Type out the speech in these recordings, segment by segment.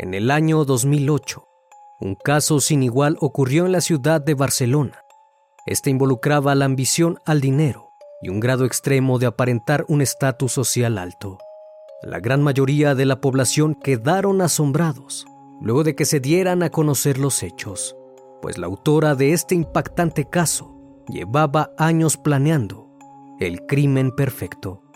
En el año 2008, un caso sin igual ocurrió en la ciudad de Barcelona. Este involucraba la ambición al dinero y un grado extremo de aparentar un estatus social alto. La gran mayoría de la población quedaron asombrados luego de que se dieran a conocer los hechos, pues la autora de este impactante caso llevaba años planeando el crimen perfecto.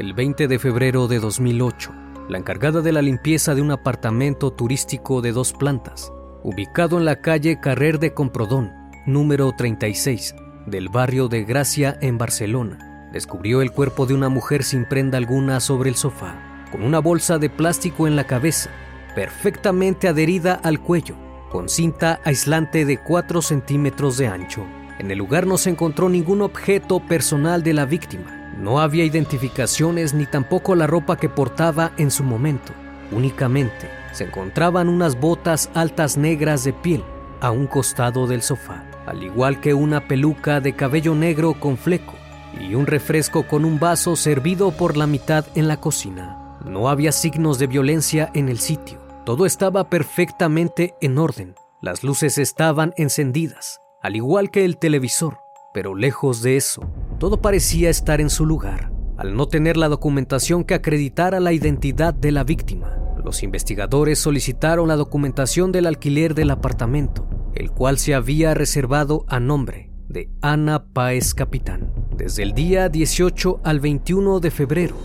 El 20 de febrero de 2008, la encargada de la limpieza de un apartamento turístico de dos plantas, ubicado en la calle Carrer de Comprodón, número 36, del barrio de Gracia en Barcelona, descubrió el cuerpo de una mujer sin prenda alguna sobre el sofá, con una bolsa de plástico en la cabeza, perfectamente adherida al cuello, con cinta aislante de 4 centímetros de ancho. En el lugar no se encontró ningún objeto personal de la víctima, no había identificaciones ni tampoco la ropa que portaba en su momento. Únicamente se encontraban unas botas altas negras de piel a un costado del sofá, al igual que una peluca de cabello negro con fleco y un refresco con un vaso servido por la mitad en la cocina. No había signos de violencia en el sitio. Todo estaba perfectamente en orden. Las luces estaban encendidas, al igual que el televisor. Pero lejos de eso, todo parecía estar en su lugar. Al no tener la documentación que acreditara la identidad de la víctima, los investigadores solicitaron la documentación del alquiler del apartamento, el cual se había reservado a nombre de Ana Páez Capitán. Desde el día 18 al 21 de febrero,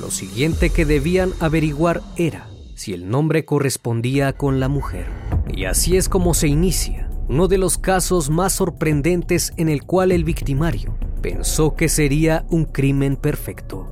lo siguiente que debían averiguar era si el nombre correspondía con la mujer. Y así es como se inicia uno de los casos más sorprendentes en el cual el victimario pensó que sería un crimen perfecto.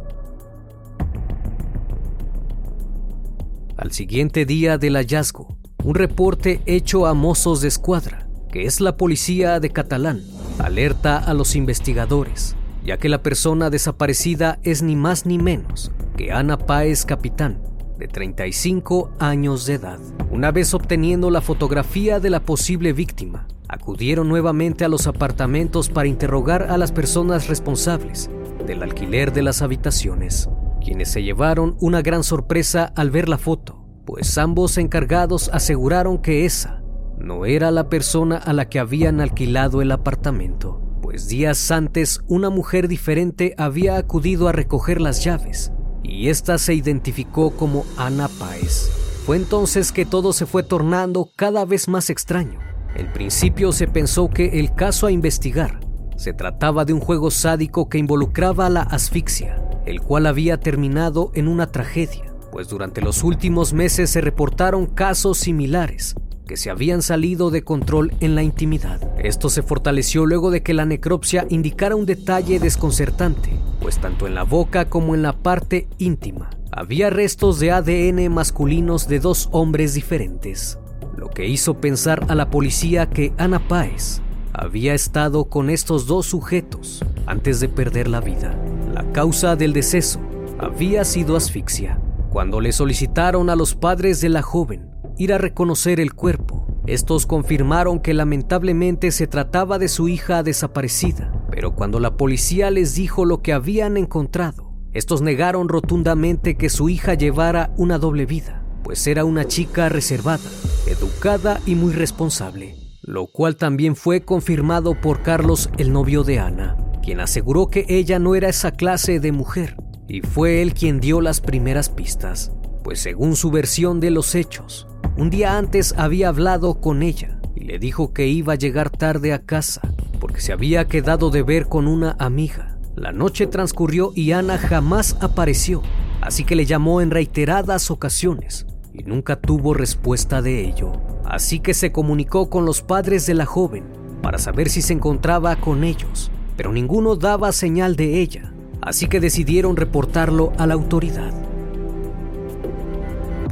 Al siguiente día del hallazgo, un reporte hecho a mozos de escuadra, que es la policía de Catalán, alerta a los investigadores, ya que la persona desaparecida es ni más ni menos que Ana Páez Capitán, de 35 años de edad. Una vez obteniendo la fotografía de la posible víctima, acudieron nuevamente a los apartamentos para interrogar a las personas responsables del alquiler de las habitaciones, quienes se llevaron una gran sorpresa al ver la foto, pues ambos encargados aseguraron que esa no era la persona a la que habían alquilado el apartamento, pues días antes una mujer diferente había acudido a recoger las llaves y ésta se identificó como Ana Páez. Fue entonces que todo se fue tornando cada vez más extraño. En principio se pensó que el caso a investigar se trataba de un juego sádico que involucraba la asfixia, el cual había terminado en una tragedia, pues durante los últimos meses se reportaron casos similares que se habían salido de control en la intimidad. Esto se fortaleció luego de que la necropsia indicara un detalle desconcertante, pues tanto en la boca como en la parte íntima había restos de ADN masculinos de dos hombres diferentes, lo que hizo pensar a la policía que Ana Páez había estado con estos dos sujetos antes de perder la vida. La causa del deceso había sido asfixia. Cuando le solicitaron a los padres de la joven ir a reconocer el cuerpo, estos confirmaron que lamentablemente se trataba de su hija desaparecida, pero cuando la policía les dijo lo que habían encontrado, estos negaron rotundamente que su hija llevara una doble vida, pues era una chica reservada, educada y muy responsable lo cual también fue confirmado por Carlos, el novio de Ana, quien aseguró que ella no era esa clase de mujer, y fue él quien dio las primeras pistas, pues según su versión de los hechos, un día antes había hablado con ella y le dijo que iba a llegar tarde a casa porque se había quedado de ver con una amiga. La noche transcurrió y Ana jamás apareció, así que le llamó en reiteradas ocasiones y nunca tuvo respuesta de ello. Así que se comunicó con los padres de la joven para saber si se encontraba con ellos, pero ninguno daba señal de ella, así que decidieron reportarlo a la autoridad.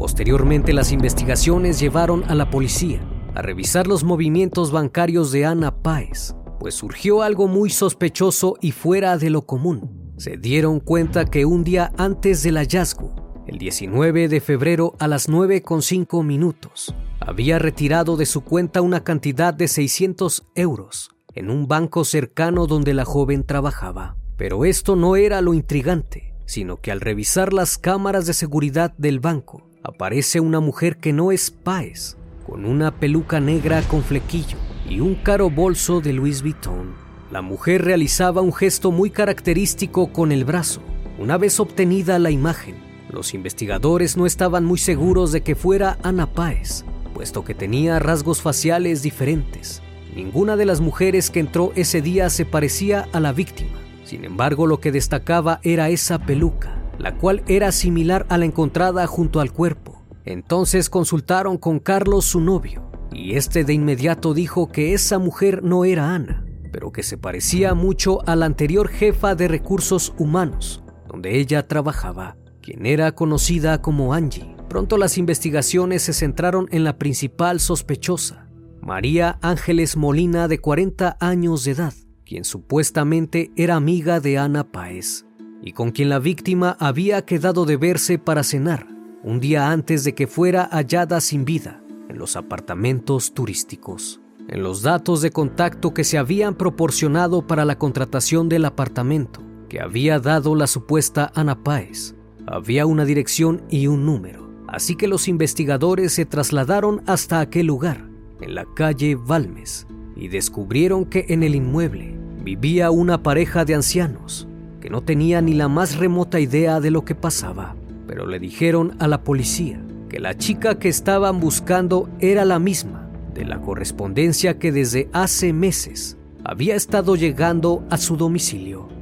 Posteriormente las investigaciones llevaron a la policía a revisar los movimientos bancarios de Ana Páez, pues surgió algo muy sospechoso y fuera de lo común. Se dieron cuenta que un día antes del hallazgo, el 19 de febrero a las 9.5 minutos, había retirado de su cuenta una cantidad de 600 euros en un banco cercano donde la joven trabajaba. Pero esto no era lo intrigante, sino que al revisar las cámaras de seguridad del banco, aparece una mujer que no es Páez, con una peluca negra con flequillo y un caro bolso de Louis Vuitton. La mujer realizaba un gesto muy característico con el brazo. Una vez obtenida la imagen, los investigadores no estaban muy seguros de que fuera Ana Páez, puesto que tenía rasgos faciales diferentes. Ninguna de las mujeres que entró ese día se parecía a la víctima. Sin embargo, lo que destacaba era esa peluca, la cual era similar a la encontrada junto al cuerpo. Entonces consultaron con Carlos, su novio, y este de inmediato dijo que esa mujer no era Ana, pero que se parecía mucho a la anterior jefa de recursos humanos, donde ella trabajaba quien era conocida como Angie. Pronto las investigaciones se centraron en la principal sospechosa, María Ángeles Molina, de 40 años de edad, quien supuestamente era amiga de Ana Páez y con quien la víctima había quedado de verse para cenar un día antes de que fuera hallada sin vida en los apartamentos turísticos. En los datos de contacto que se habían proporcionado para la contratación del apartamento que había dado la supuesta Ana Páez, había una dirección y un número, así que los investigadores se trasladaron hasta aquel lugar, en la calle Valmes, y descubrieron que en el inmueble vivía una pareja de ancianos no tenía ni la más remota idea de lo que pasaba, pero le dijeron a la policía que la chica que estaban buscando era la misma de la correspondencia que desde hace meses había estado llegando a su domicilio.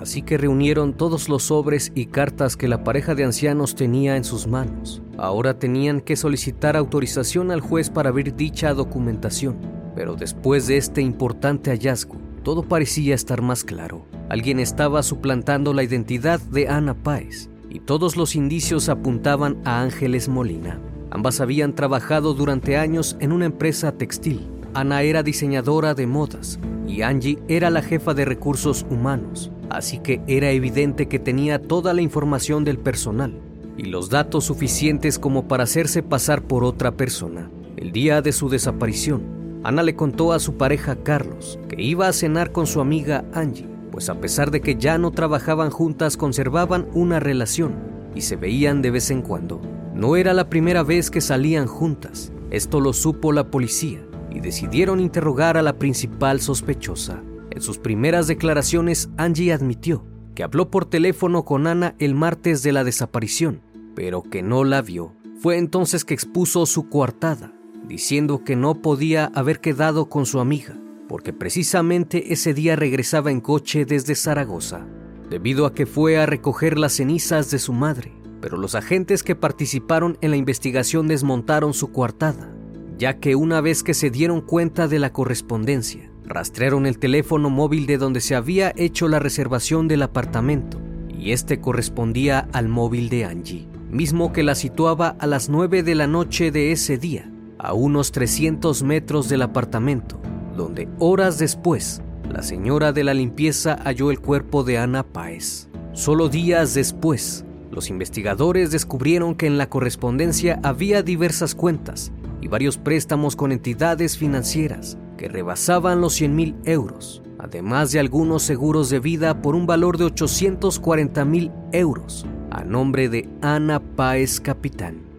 Así que reunieron todos los sobres y cartas que la pareja de ancianos tenía en sus manos. Ahora tenían que solicitar autorización al juez para abrir dicha documentación, pero después de este importante hallazgo, todo parecía estar más claro. Alguien estaba suplantando la identidad de Ana Páez y todos los indicios apuntaban a Ángeles Molina. Ambas habían trabajado durante años en una empresa textil. Ana era diseñadora de modas y Angie era la jefa de recursos humanos así que era evidente que tenía toda la información del personal y los datos suficientes como para hacerse pasar por otra persona. El día de su desaparición, Ana le contó a su pareja Carlos que iba a cenar con su amiga Angie, pues a pesar de que ya no trabajaban juntas conservaban una relación y se veían de vez en cuando. No era la primera vez que salían juntas, esto lo supo la policía y decidieron interrogar a la principal sospechosa. En sus primeras declaraciones, Angie admitió que habló por teléfono con Ana el martes de la desaparición, pero que no la vio. Fue entonces que expuso su coartada, diciendo que no podía haber quedado con su amiga, porque precisamente ese día regresaba en coche desde Zaragoza, debido a que fue a recoger las cenizas de su madre. Pero los agentes que participaron en la investigación desmontaron su coartada, ya que una vez que se dieron cuenta de la correspondencia, rastrearon el teléfono móvil de donde se había hecho la reservación del apartamento, y este correspondía al móvil de Angie, mismo que la situaba a las 9 de la noche de ese día, a unos 300 metros del apartamento, donde horas después la señora de la limpieza halló el cuerpo de Ana Páez. Solo días después, los investigadores descubrieron que en la correspondencia había diversas cuentas y varios préstamos con entidades financieras que rebasaban los 100 mil euros, además de algunos seguros de vida por un valor de 840 mil euros, a nombre de Ana Páez Capitán.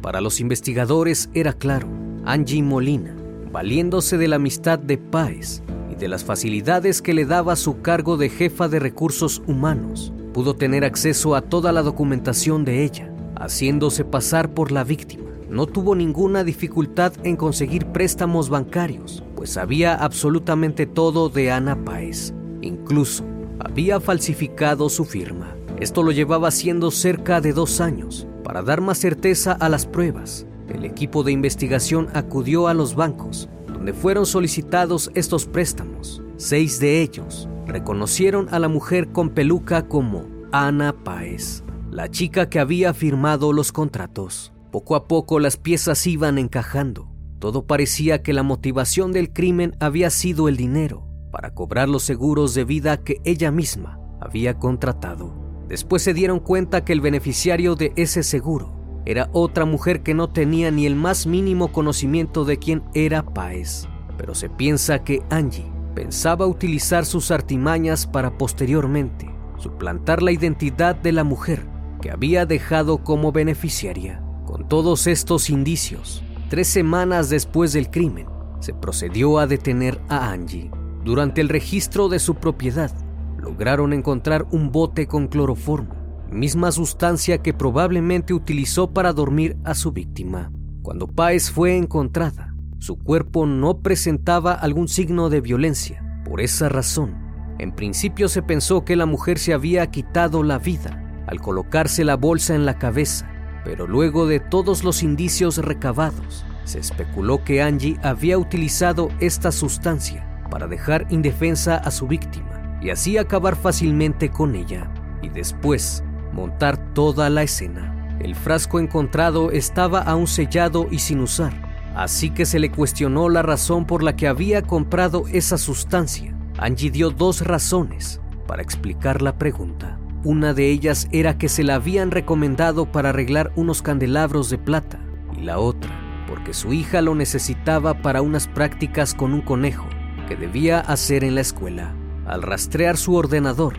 Para los investigadores era claro, Angie Molina, valiéndose de la amistad de Páez y de las facilidades que le daba su cargo de jefa de recursos humanos, pudo tener acceso a toda la documentación de ella, haciéndose pasar por la víctima. No tuvo ninguna dificultad en conseguir préstamos bancarios, pues sabía absolutamente todo de Ana Páez. Incluso había falsificado su firma. Esto lo llevaba haciendo cerca de dos años, para dar más certeza a las pruebas, el equipo de investigación acudió a los bancos, donde fueron solicitados estos préstamos. Seis de ellos reconocieron a la mujer con peluca como Ana Páez, la chica que había firmado los contratos. Poco a poco las piezas iban encajando. Todo parecía que la motivación del crimen había sido el dinero para cobrar los seguros de vida que ella misma había contratado. Después se dieron cuenta que el beneficiario de ese seguro era otra mujer que no tenía ni el más mínimo conocimiento de quién era Páez. Pero se piensa que Angie pensaba utilizar sus artimañas para posteriormente suplantar la identidad de la mujer que había dejado como beneficiaria. Con todos estos indicios, tres semanas después del crimen, se procedió a detener a Angie. Durante el registro de su propiedad, lograron encontrar un bote con cloroformo, misma sustancia que probablemente utilizó para dormir a su víctima. Cuando Páez fue encontrada, su cuerpo no presentaba algún signo de violencia. Por esa razón, en principio se pensó que la mujer se había quitado la vida al colocarse la bolsa en la cabeza, pero luego de todos los indicios recabados, se especuló que Angie había utilizado esta sustancia para dejar indefensa a su víctima y así acabar fácilmente con ella y después montar toda la escena. El frasco encontrado estaba aún sellado y sin usar, así que se le cuestionó la razón por la que había comprado esa sustancia. Angie dio dos razones para explicar la pregunta. Una de ellas era que se la habían recomendado para arreglar unos candelabros de plata y la otra porque su hija lo necesitaba para unas prácticas con un conejo que debía hacer en la escuela. Al rastrear su ordenador,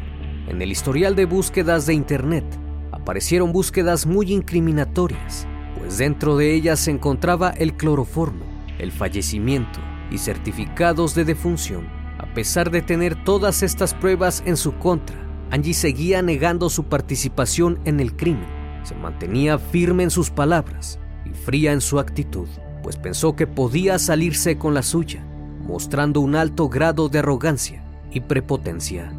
en el historial de búsquedas de Internet aparecieron búsquedas muy incriminatorias, pues dentro de ellas se encontraba el cloroformo, el fallecimiento y certificados de defunción. A pesar de tener todas estas pruebas en su contra, Angie seguía negando su participación en el crimen. Se mantenía firme en sus palabras y fría en su actitud, pues pensó que podía salirse con la suya, mostrando un alto grado de arrogancia y prepotencia.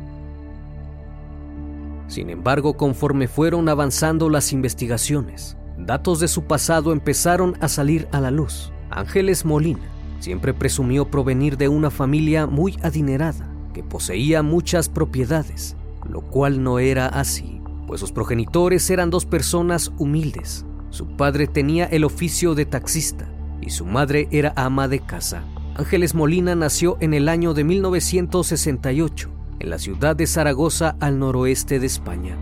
Sin embargo, conforme fueron avanzando las investigaciones, datos de su pasado empezaron a salir a la luz. Ángeles Molina siempre presumió provenir de una familia muy adinerada, que poseía muchas propiedades, lo cual no era así, pues sus progenitores eran dos personas humildes. Su padre tenía el oficio de taxista y su madre era ama de casa. Ángeles Molina nació en el año de 1968 en la ciudad de Zaragoza al noroeste de España,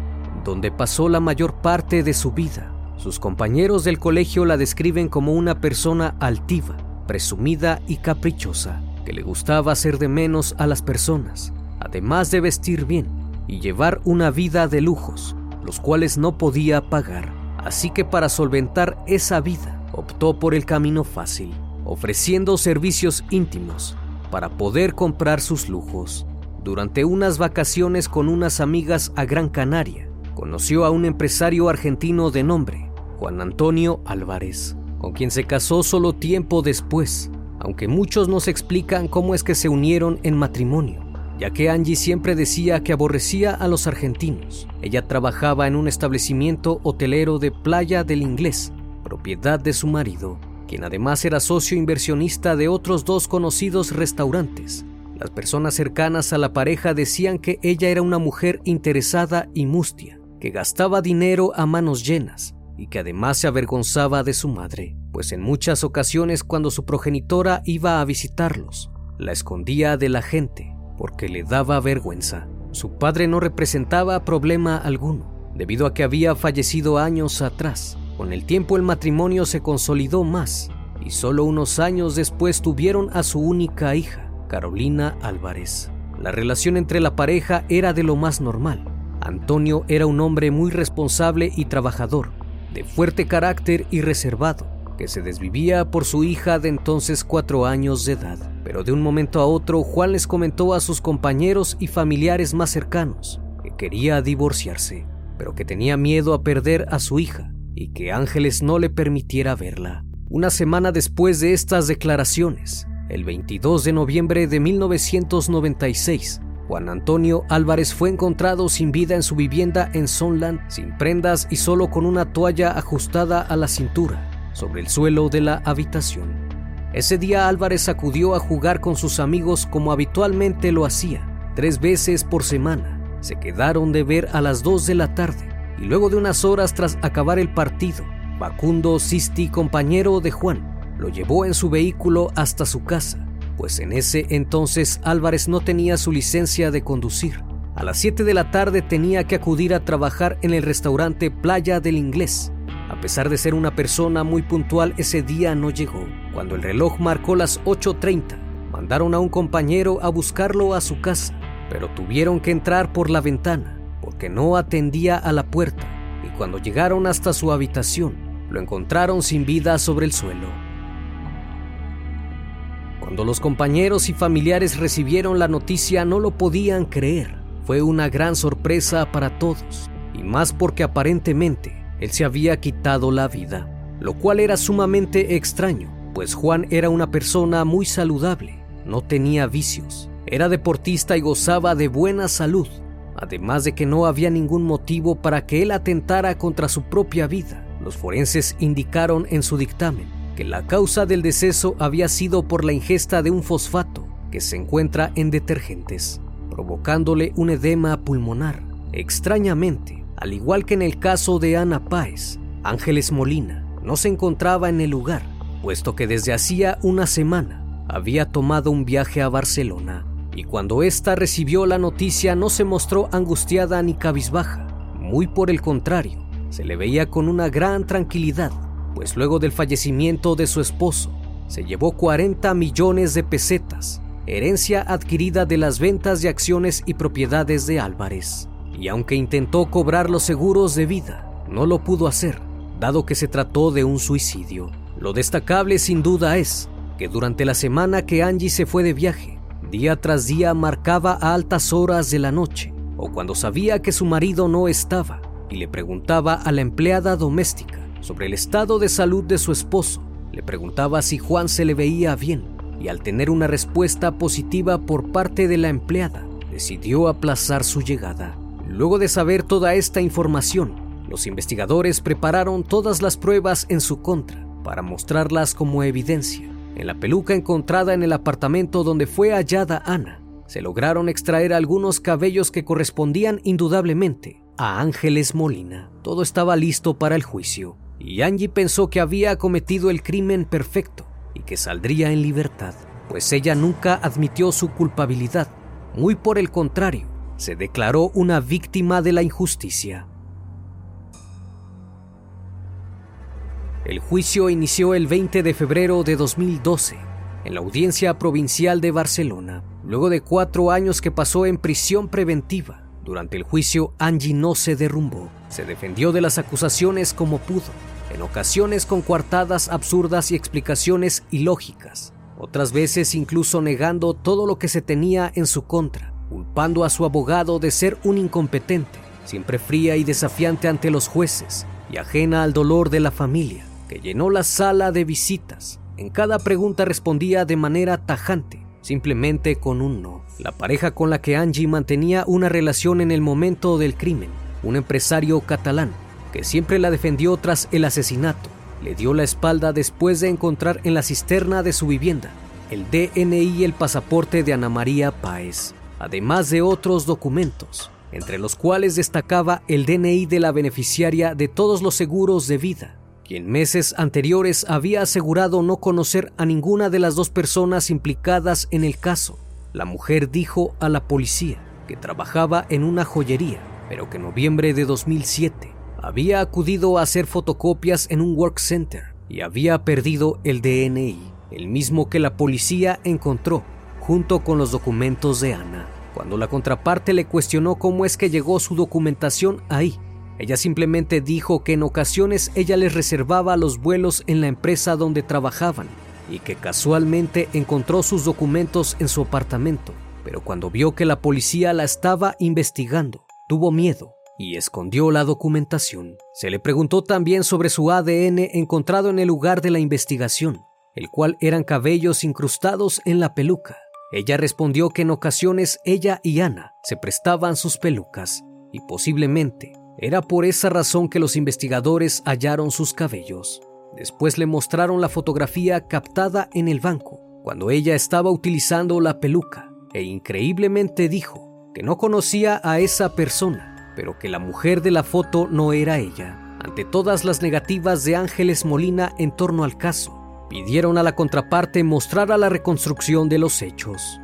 donde pasó la mayor parte de su vida. Sus compañeros del colegio la describen como una persona altiva, presumida y caprichosa, que le gustaba hacer de menos a las personas, además de vestir bien y llevar una vida de lujos, los cuales no podía pagar. Así que para solventar esa vida, optó por el camino fácil, ofreciendo servicios íntimos para poder comprar sus lujos. Durante unas vacaciones con unas amigas a Gran Canaria, conoció a un empresario argentino de nombre Juan Antonio Álvarez, con quien se casó solo tiempo después, aunque muchos nos explican cómo es que se unieron en matrimonio, ya que Angie siempre decía que aborrecía a los argentinos. Ella trabajaba en un establecimiento hotelero de Playa del Inglés, propiedad de su marido, quien además era socio inversionista de otros dos conocidos restaurantes. Las personas cercanas a la pareja decían que ella era una mujer interesada y mustia, que gastaba dinero a manos llenas y que además se avergonzaba de su madre, pues en muchas ocasiones cuando su progenitora iba a visitarlos, la escondía de la gente porque le daba vergüenza. Su padre no representaba problema alguno, debido a que había fallecido años atrás. Con el tiempo el matrimonio se consolidó más y solo unos años después tuvieron a su única hija, Carolina Álvarez. La relación entre la pareja era de lo más normal. Antonio era un hombre muy responsable y trabajador, de fuerte carácter y reservado, que se desvivía por su hija de entonces cuatro años de edad. Pero de un momento a otro, Juan les comentó a sus compañeros y familiares más cercanos que quería divorciarse, pero que tenía miedo a perder a su hija y que Ángeles no le permitiera verla. Una semana después de estas declaraciones, el 22 de noviembre de 1996, Juan Antonio Álvarez fue encontrado sin vida en su vivienda en Sonland, sin prendas y solo con una toalla ajustada a la cintura, sobre el suelo de la habitación. Ese día Álvarez acudió a jugar con sus amigos como habitualmente lo hacía, tres veces por semana. Se quedaron de ver a las 2 de la tarde y luego de unas horas tras acabar el partido, Facundo Sisti, compañero de Juan, lo llevó en su vehículo hasta su casa, pues en ese entonces Álvarez no tenía su licencia de conducir. A las 7 de la tarde tenía que acudir a trabajar en el restaurante Playa del Inglés. A pesar de ser una persona muy puntual, ese día no llegó. Cuando el reloj marcó las 8.30, mandaron a un compañero a buscarlo a su casa, pero tuvieron que entrar por la ventana porque no atendía a la puerta y cuando llegaron hasta su habitación, lo encontraron sin vida sobre el suelo. Cuando los compañeros y familiares recibieron la noticia no lo podían creer. Fue una gran sorpresa para todos, y más porque aparentemente él se había quitado la vida, lo cual era sumamente extraño, pues Juan era una persona muy saludable, no tenía vicios, era deportista y gozaba de buena salud, además de que no había ningún motivo para que él atentara contra su propia vida. Los forenses indicaron en su dictamen que la causa del deceso había sido por la ingesta de un fosfato que se encuentra en detergentes, provocándole un edema pulmonar. Extrañamente, al igual que en el caso de Ana Páez, Ángeles Molina no se encontraba en el lugar, puesto que desde hacía una semana había tomado un viaje a Barcelona y cuando ésta recibió la noticia no se mostró angustiada ni cabizbaja, muy por el contrario, se le veía con una gran tranquilidad, pues luego del fallecimiento de su esposo, se llevó 40 millones de pesetas, herencia adquirida de las ventas de acciones y propiedades de Álvarez. Y aunque intentó cobrar los seguros de vida, no lo pudo hacer, dado que se trató de un suicidio. Lo destacable sin duda es que durante la semana que Angie se fue de viaje, día tras día marcaba a altas horas de la noche, o cuando sabía que su marido no estaba, y le preguntaba a la empleada doméstica sobre el estado de salud de su esposo. Le preguntaba si Juan se le veía bien, y al tener una respuesta positiva por parte de la empleada, decidió aplazar su llegada. Luego de saber toda esta información, los investigadores prepararon todas las pruebas en su contra para mostrarlas como evidencia. En la peluca encontrada en el apartamento donde fue hallada Ana, se lograron extraer algunos cabellos que correspondían indudablemente a Ángeles Molina. Todo estaba listo para el juicio, y Angie pensó que había cometido el crimen perfecto y que saldría en libertad, pues ella nunca admitió su culpabilidad. Muy por el contrario, se declaró una víctima de la injusticia. El juicio inició el 20 de febrero de 2012 en la Audiencia Provincial de Barcelona, luego de cuatro años que pasó en prisión preventiva. Durante el juicio, Angie no se derrumbó. Se defendió de las acusaciones como pudo, en ocasiones con coartadas absurdas y explicaciones ilógicas, otras veces incluso negando todo lo que se tenía en su contra, culpando a su abogado de ser un incompetente, siempre fría y desafiante ante los jueces y ajena al dolor de la familia, que llenó la sala de visitas. En cada pregunta respondía de manera tajante, simplemente con un no. La pareja con la que Angie mantenía una relación en el momento del crimen, un empresario catalán, que siempre la defendió tras el asesinato, le dio la espalda después de encontrar en la cisterna de su vivienda el DNI y el pasaporte de Ana María Páez, además de otros documentos, entre los cuales destacaba el DNI de la beneficiaria de todos los seguros de vida, quien meses anteriores había asegurado no conocer a ninguna de las dos personas implicadas en el caso. La mujer dijo a la policía que trabajaba en una joyería, pero que en noviembre de 2007 había acudido a hacer fotocopias en un work center y había perdido el DNI, el mismo que la policía encontró junto con los documentos de Ana. Cuando la contraparte le cuestionó cómo es que llegó su documentación ahí, ella simplemente dijo que en ocasiones ella les reservaba los vuelos en la empresa donde trabajaban y que casualmente encontró sus documentos en su apartamento, pero cuando vio que la policía la estaba investigando, tuvo miedo y escondió la documentación. Se le preguntó también sobre su ADN encontrado en el lugar de la investigación, el cual eran cabellos incrustados en la peluca. Ella respondió que en ocasiones ella y Ana se prestaban sus pelucas y posiblemente era por esa razón que los investigadores hallaron sus cabellos. Después le mostraron la fotografía captada en el banco, cuando ella estaba utilizando la peluca, e increíblemente dijo que no conocía a esa persona pero que la mujer de la foto no era ella. Ante todas las negativas de Ángeles Molina en torno al caso, pidieron a la contraparte mostrar la reconstrucción de los hechos.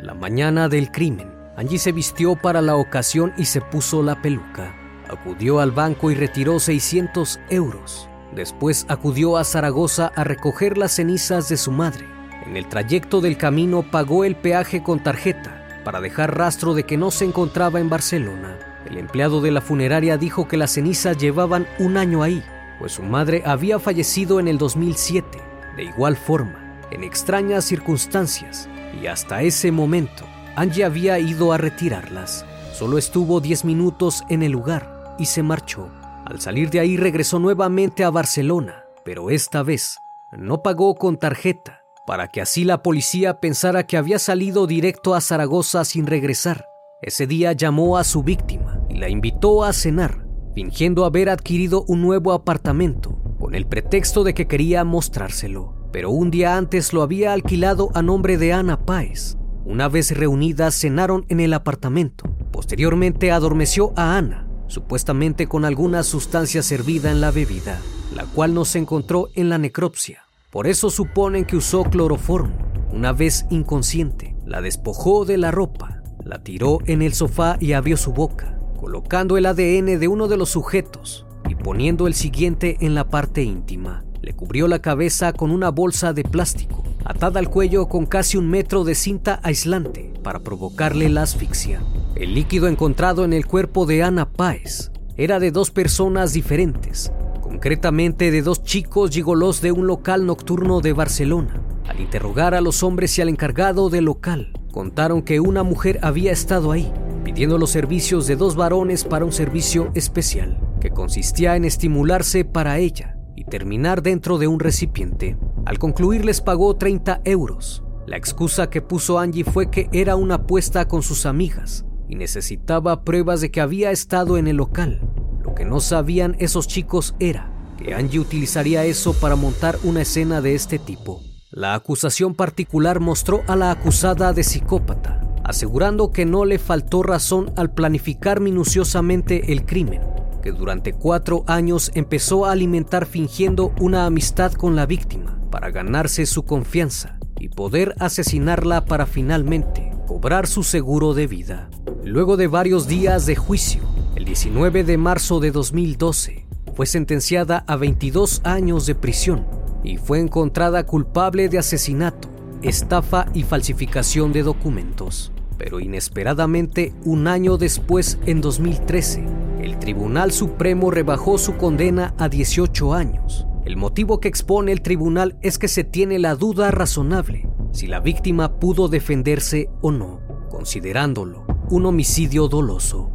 La mañana del crimen, Angie se vistió para la ocasión y se puso la peluca. Acudió al banco y retiró 600 euros. Después acudió a Zaragoza a recoger las cenizas de su madre. En el trayecto del camino pagó el peaje con tarjeta para dejar rastro de que no se encontraba en Barcelona. El empleado de la funeraria dijo que las cenizas llevaban un año ahí, pues su madre había fallecido en el 2007, de igual forma, en extrañas circunstancias, y hasta ese momento Angie había ido a retirarlas. Solo estuvo 10 minutos en el lugar y se marchó. Al salir de ahí regresó nuevamente a Barcelona, pero esta vez no pagó con tarjeta, para que así la policía pensara que había salido directo a Zaragoza sin regresar. Ese día llamó a su víctima y la invitó a cenar, fingiendo haber adquirido un nuevo apartamento, con el pretexto de que quería mostrárselo. Pero un día antes lo había alquilado a nombre de Ana Páez. Una vez reunidas cenaron en el apartamento. Posteriormente adormeció a Ana, supuestamente con alguna sustancia servida en la bebida, la cual no se encontró en la necropsia. Por eso suponen que usó cloroformo. Una vez inconsciente, la despojó de la ropa, la tiró en el sofá y abrió su boca, colocando el ADN de uno de los sujetos y poniendo el siguiente en la parte íntima. Le cubrió la cabeza con una bolsa de plástico, atada al cuello con casi un metro de cinta aislante para provocarle la asfixia. El líquido encontrado en el cuerpo de Ana Páez era de dos personas diferentes, concretamente de dos chicos gigolos de un local nocturno de Barcelona. Al interrogar a los hombres y al encargado del local, contaron que una mujer había estado ahí, pidiendo los servicios de dos varones para un servicio especial, que consistía en estimularse para ella y terminar dentro de un recipiente. Al concluir les pagó 30 euros. La excusa que puso Angie fue que era una apuesta con sus amigas y necesitaba pruebas de que había estado en el local lo que no sabían esos chicos era que Angie utilizaría eso para montar una escena de este tipo. La acusación particular mostró a la acusada de psicópata, asegurando que no le faltó razón al planificar minuciosamente el crimen, que durante cuatro años empezó a alimentar fingiendo una amistad con la víctima para ganarse su confianza y poder asesinarla para finalmente cobrar su seguro de vida. Luego de varios días de juicio, el 19 de marzo de 2012, fue sentenciada a 22 años de prisión y fue encontrada culpable de asesinato, estafa y falsificación de documentos. Pero inesperadamente, un año después, en 2013, el Tribunal Supremo rebajó su condena a 18 años. El motivo que expone el tribunal es que se tiene la duda razonable si la víctima pudo defenderse o no, considerándolo un homicidio doloso.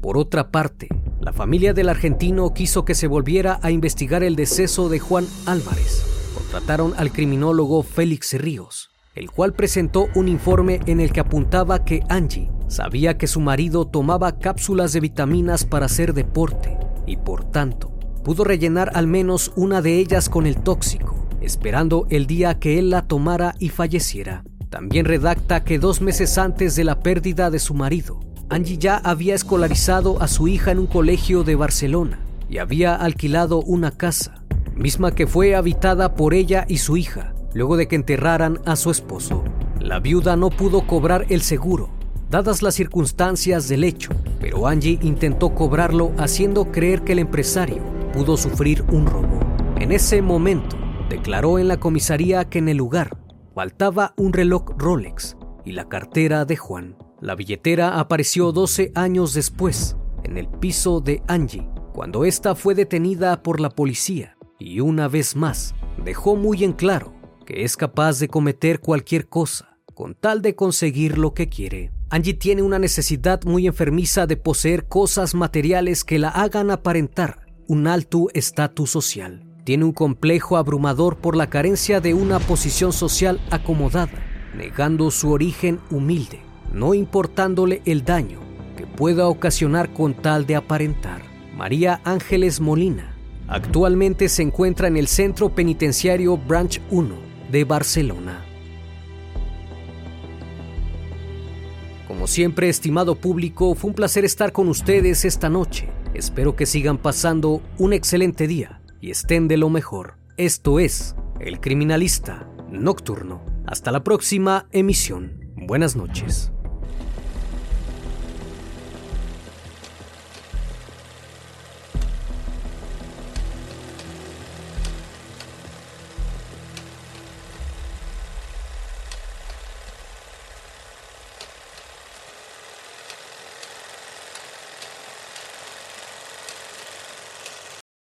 Por otra parte, la familia del argentino quiso que se volviera a investigar el deceso de Juan Álvarez. Contrataron al criminólogo Félix Ríos, el cual presentó un informe en el que apuntaba que Angie sabía que su marido tomaba cápsulas de vitaminas para hacer deporte y por tanto pudo rellenar al menos una de ellas con el tóxico, esperando el día que él la tomara y falleciera. También redacta que dos meses antes de la pérdida de su marido, Angie ya había escolarizado a su hija en un colegio de Barcelona y había alquilado una casa, misma que fue habitada por ella y su hija, luego de que enterraran a su esposo. La viuda no pudo cobrar el seguro, dadas las circunstancias del hecho, pero Angie intentó cobrarlo haciendo creer que el empresario pudo sufrir un robo. En ese momento, declaró en la comisaría que en el lugar faltaba un reloj Rolex y la cartera de Juan. La billetera apareció 12 años después, en el piso de Angie, cuando ésta fue detenida por la policía y una vez más dejó muy en claro que es capaz de cometer cualquier cosa con tal de conseguir lo que quiere. Angie tiene una necesidad muy enfermiza de poseer cosas materiales que la hagan aparentar un alto estatus social. Tiene un complejo abrumador por la carencia de una posición social acomodada, negando su origen humilde no importándole el daño que pueda ocasionar con tal de aparentar. María Ángeles Molina actualmente se encuentra en el Centro Penitenciario Branch 1 de Barcelona. Como siempre, estimado público, fue un placer estar con ustedes esta noche. Espero que sigan pasando un excelente día y estén de lo mejor. Esto es El Criminalista Nocturno. Hasta la próxima emisión. Buenas noches.